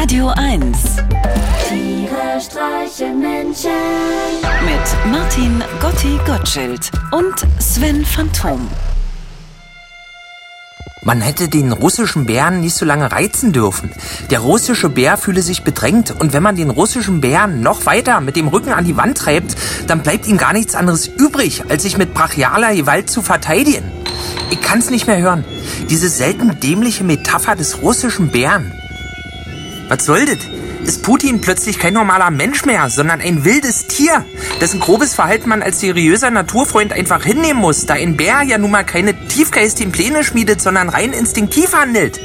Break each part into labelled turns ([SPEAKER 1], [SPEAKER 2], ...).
[SPEAKER 1] Radio 1
[SPEAKER 2] Tiere streichen Menschen.
[SPEAKER 1] mit Martin Gotti Gottschild und Sven Phantom.
[SPEAKER 3] Man hätte den russischen Bären nicht so lange reizen dürfen. Der russische Bär fühle sich bedrängt und wenn man den russischen Bären noch weiter mit dem Rücken an die Wand treibt, dann bleibt ihm gar nichts anderes übrig, als sich mit brachialer Gewalt zu verteidigen. Ich kann's nicht mehr hören. Diese selten dämliche Metapher des russischen Bären. Was soll das? Ist Putin plötzlich kein normaler Mensch mehr, sondern ein wildes Tier, dessen grobes Verhalten man als seriöser Naturfreund einfach hinnehmen muss, da ein Bär ja nun mal keine tiefgeistigen Pläne schmiedet, sondern rein instinktiv handelt?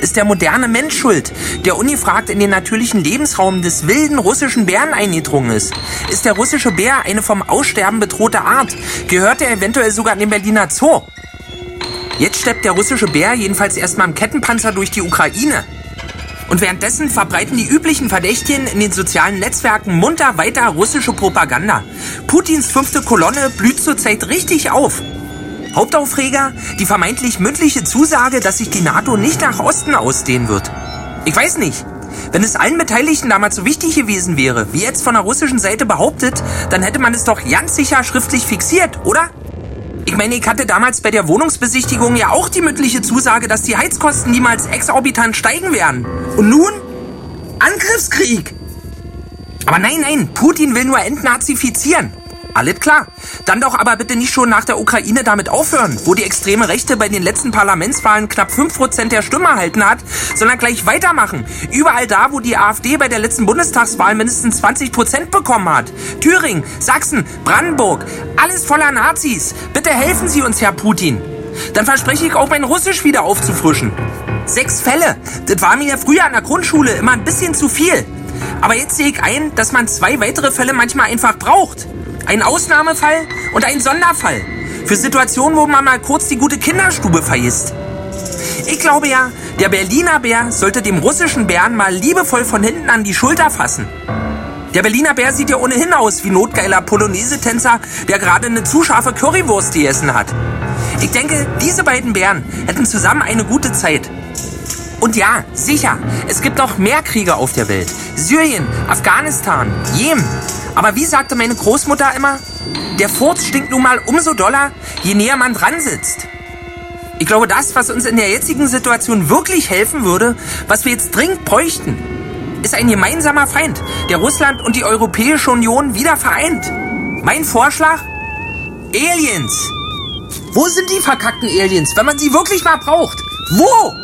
[SPEAKER 3] Ist der moderne Mensch schuld, der ungefragt in den natürlichen Lebensraum des wilden russischen Bären eingedrungen ist? Ist der russische Bär eine vom Aussterben bedrohte Art? Gehört er eventuell sogar in den Berliner Zoo? Jetzt steppt der russische Bär jedenfalls erstmal im Kettenpanzer durch die Ukraine. Und währenddessen verbreiten die üblichen Verdächtigen in den sozialen Netzwerken munter weiter russische Propaganda. Putins fünfte Kolonne blüht zurzeit richtig auf. Hauptaufreger, die vermeintlich mündliche Zusage, dass sich die NATO nicht nach Osten ausdehnen wird. Ich weiß nicht. Wenn es allen Beteiligten damals so wichtig gewesen wäre, wie jetzt von der russischen Seite behauptet, dann hätte man es doch ganz sicher schriftlich fixiert, oder? Ich meine, ich hatte damals bei der Wohnungsbesichtigung ja auch die mündliche Zusage, dass die Heizkosten niemals exorbitant steigen werden. Und nun? Angriffskrieg! Aber nein, nein, Putin will nur entnazifizieren. Alles klar. Dann doch aber bitte nicht schon nach der Ukraine damit aufhören, wo die extreme Rechte bei den letzten Parlamentswahlen knapp 5% der Stimme erhalten hat, sondern gleich weitermachen. Überall da, wo die AfD bei der letzten Bundestagswahl mindestens 20% bekommen hat. Thüringen, Sachsen, Brandenburg, alles voller Nazis. Bitte helfen Sie uns, Herr Putin. Dann verspreche ich auch mein Russisch wieder aufzufrischen. Sechs Fälle. Das war mir früher an der Grundschule immer ein bisschen zu viel. Aber jetzt sehe ich ein, dass man zwei weitere Fälle manchmal einfach braucht. Ein Ausnahmefall und ein Sonderfall. Für Situationen, wo man mal kurz die gute Kinderstube vergisst. Ich glaube ja, der Berliner Bär sollte dem russischen Bären mal liebevoll von hinten an die Schulter fassen. Der Berliner Bär sieht ja ohnehin aus wie notgeiler Polonaise-Tänzer, der gerade eine zu scharfe Currywurst gegessen hat. Ich denke, diese beiden Bären hätten zusammen eine gute Zeit. Und ja, sicher, es gibt noch mehr Kriege auf der Welt. Syrien, Afghanistan, Jemen. Aber wie sagte meine Großmutter immer, der Furz stinkt nun mal umso doller, je näher man dran sitzt. Ich glaube, das, was uns in der jetzigen Situation wirklich helfen würde, was wir jetzt dringend bräuchten, ist ein gemeinsamer Feind, der Russland und die Europäische Union wieder vereint. Mein Vorschlag? Aliens. Wo sind die verkackten Aliens, wenn man sie wirklich mal braucht? Wo?